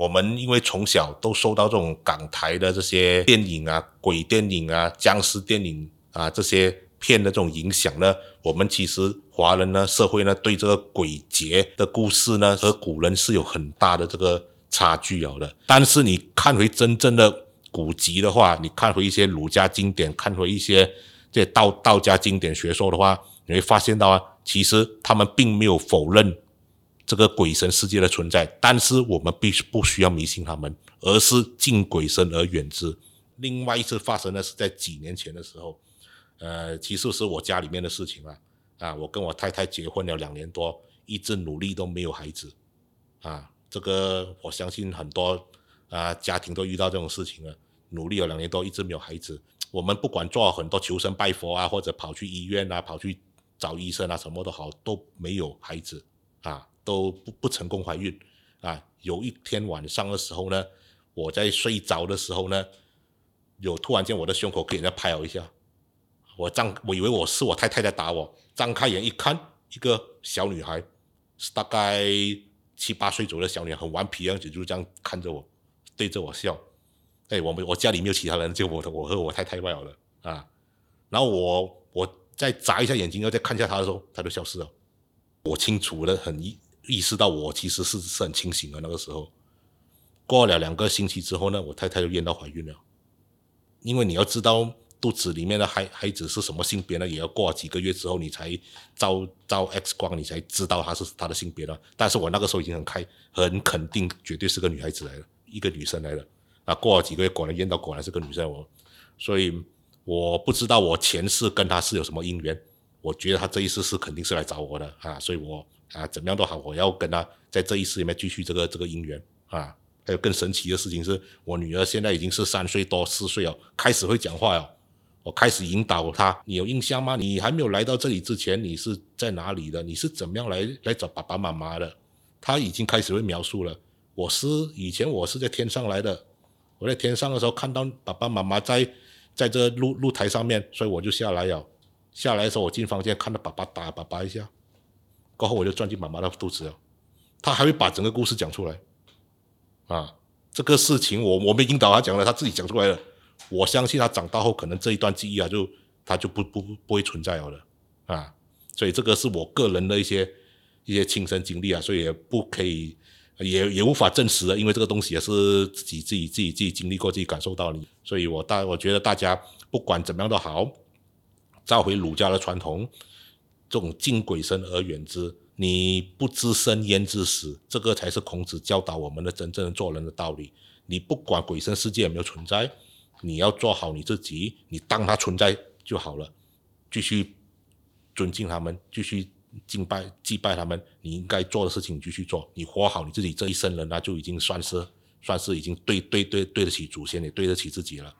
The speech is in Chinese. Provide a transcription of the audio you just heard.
我们因为从小都受到这种港台的这些电影啊、鬼电影啊、僵尸电影啊这些片的这种影响呢，我们其实华人呢社会呢对这个鬼节的故事呢和古人是有很大的这个差距有的。但是你看回真正的古籍的话，你看回一些儒家经典，看回一些这道道家经典学说的话，你会发现到啊，其实他们并没有否认。这个鬼神世界的存在，但是我们必须不需要迷信他们，而是敬鬼神而远之。另外一次发生的是在几年前的时候，呃，其实是我家里面的事情啊，啊，我跟我太太结婚了两年多，一直努力都没有孩子，啊，这个我相信很多啊家庭都遇到这种事情了，努力了两年多一直没有孩子，我们不管做很多求神拜佛啊，或者跑去医院啊，跑去找医生啊，什么都好，都没有孩子啊。都不不成功怀孕啊！有一天晚上的时候呢，我在睡着的时候呢，有突然间我的胸口给人家拍了一下，我张我以为我是我太太在打我，张开眼一看，一个小女孩，是大概七八岁左右的小女孩，很顽皮样子，就这样看着我，对着我笑。哎，我们我家里没有其他人，就我我和我太太罢了啊。然后我我再眨一下眼睛，要再看一下她的时候，她就消失了。我清楚的很一意。识到我其实是是很清醒的那个时候，过了两个星期之后呢，我太太就验到怀孕了。因为你要知道肚子里面的孩孩子是什么性别呢，也要过几个月之后你才照照 X 光，你才知道他是他的性别了。但是我那个时候已经很开很肯定，绝对是个女孩子来了，一个女生来了。啊，过了几个月，果然验到果然是个女生。我所以我不知道我前世跟她是有什么姻缘，我觉得她这一次是肯定是来找我的啊，所以我。啊，怎么样都好，我要跟他在这一世里面继续这个这个姻缘啊。还有更神奇的事情是，我女儿现在已经是三岁多四岁哦，开始会讲话哦。我开始引导她，你有印象吗？你还没有来到这里之前，你是在哪里的？你是怎么样来来找爸爸妈妈的？她已经开始会描述了。我是以前我是在天上来的，我在天上的时候看到爸爸妈妈在在这露露台上面，所以我就下来了。下来的时候，我进房间看到爸爸打爸爸一下。过后我就钻进妈妈的肚子了，他还会把整个故事讲出来，啊，这个事情我我没引导他讲了，他自己讲出来了。我相信他长大后可能这一段记忆啊，就他就不不不会存在了，啊，所以这个是我个人的一些一些亲身经历啊，所以也不可以也也无法证实的，因为这个东西也是自己自己自己自己经历过，自己感受到的。所以我大我觉得大家不管怎么样都好，照回儒家的传统。这种敬鬼神而远之，你不知生焉知死？这个才是孔子教导我们的真正做人的道理。你不管鬼神世界有没有存在，你要做好你自己，你当它存在就好了。继续尊敬他们，继续敬拜祭拜他们。你应该做的事情继续做，你活好你自己这一生人，那就已经算是算是已经对对对对得起祖先，也对得起自己了。